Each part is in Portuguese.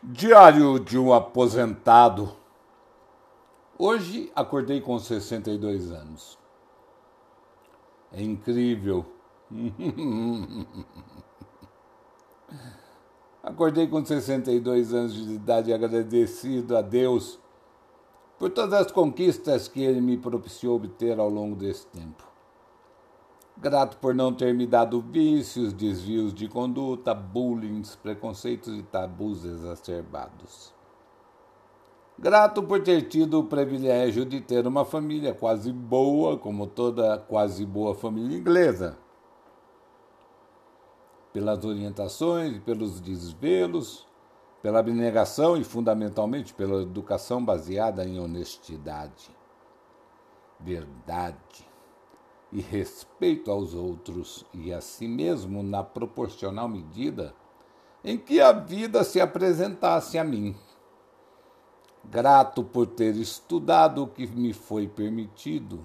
Diário de um aposentado. Hoje acordei com 62 anos. É incrível. acordei com 62 anos de idade agradecido a Deus por todas as conquistas que ele me propiciou obter ao longo desse tempo grato por não ter me dado vícios, desvios de conduta, bullying, preconceitos e tabus exacerbados. Grato por ter tido o privilégio de ter uma família quase boa, como toda quase boa família inglesa. Pelas orientações pelos desvelos, pela abnegação e fundamentalmente pela educação baseada em honestidade, verdade, e respeito aos outros e a si mesmo na proporcional medida em que a vida se apresentasse a mim. Grato por ter estudado o que me foi permitido,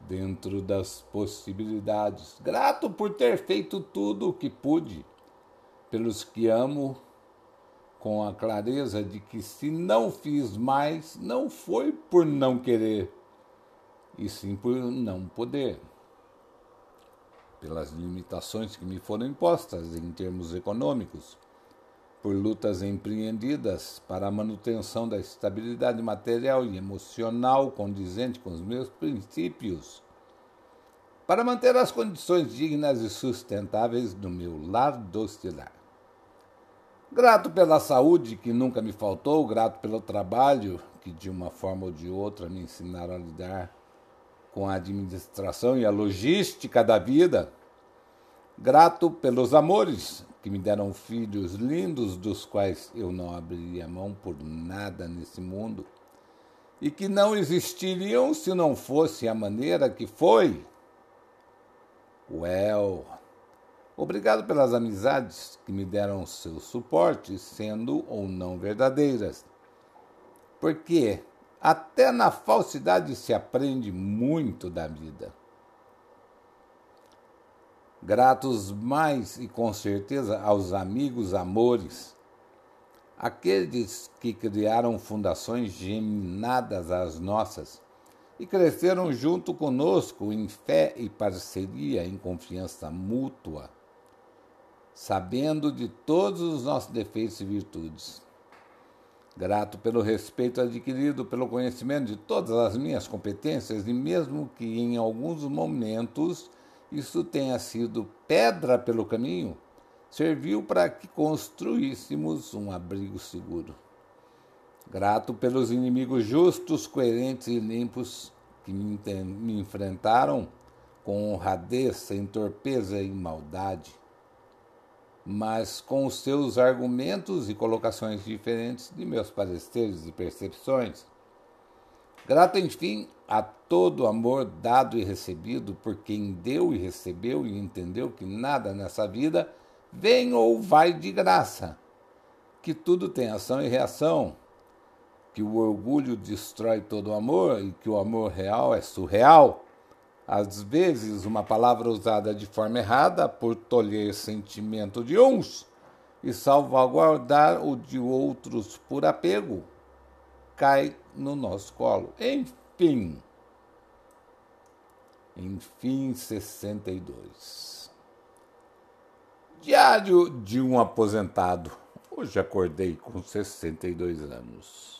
dentro das possibilidades. Grato por ter feito tudo o que pude, pelos que amo, com a clareza de que se não fiz mais, não foi por não querer e sim por não poder, pelas limitações que me foram impostas em termos econômicos, por lutas empreendidas para a manutenção da estabilidade material e emocional condizente com os meus princípios, para manter as condições dignas e sustentáveis do meu lar docilar. Grato pela saúde que nunca me faltou, grato pelo trabalho que de uma forma ou de outra me ensinaram a lidar com a administração e a logística da vida. Grato pelos amores que me deram filhos lindos, dos quais eu não abriria mão por nada nesse mundo, e que não existiriam se não fosse a maneira que foi. Well, obrigado pelas amizades que me deram seu suporte, sendo ou não verdadeiras. Porque até na falsidade se aprende muito da vida. Gratos mais e com certeza aos amigos amores, aqueles que criaram fundações geminadas às nossas e cresceram junto conosco em fé e parceria, em confiança mútua, sabendo de todos os nossos defeitos e virtudes Grato pelo respeito adquirido, pelo conhecimento de todas as minhas competências e mesmo que em alguns momentos isso tenha sido pedra pelo caminho, serviu para que construíssemos um abrigo seguro. Grato pelos inimigos justos, coerentes e limpos que me, enfrentaram com honradez, sem torpeza e maldade mas com os seus argumentos e colocações diferentes de meus pareceres e percepções. Grato, enfim, a todo amor dado e recebido por quem deu e recebeu e entendeu que nada nessa vida vem ou vai de graça, que tudo tem ação e reação, que o orgulho destrói todo o amor e que o amor real é surreal às vezes, uma palavra usada de forma errada por tolher sentimento de uns e salvaguardar o de outros por apego cai no nosso colo. Enfim. Enfim, 62. Diário de um aposentado. Hoje acordei com 62 anos.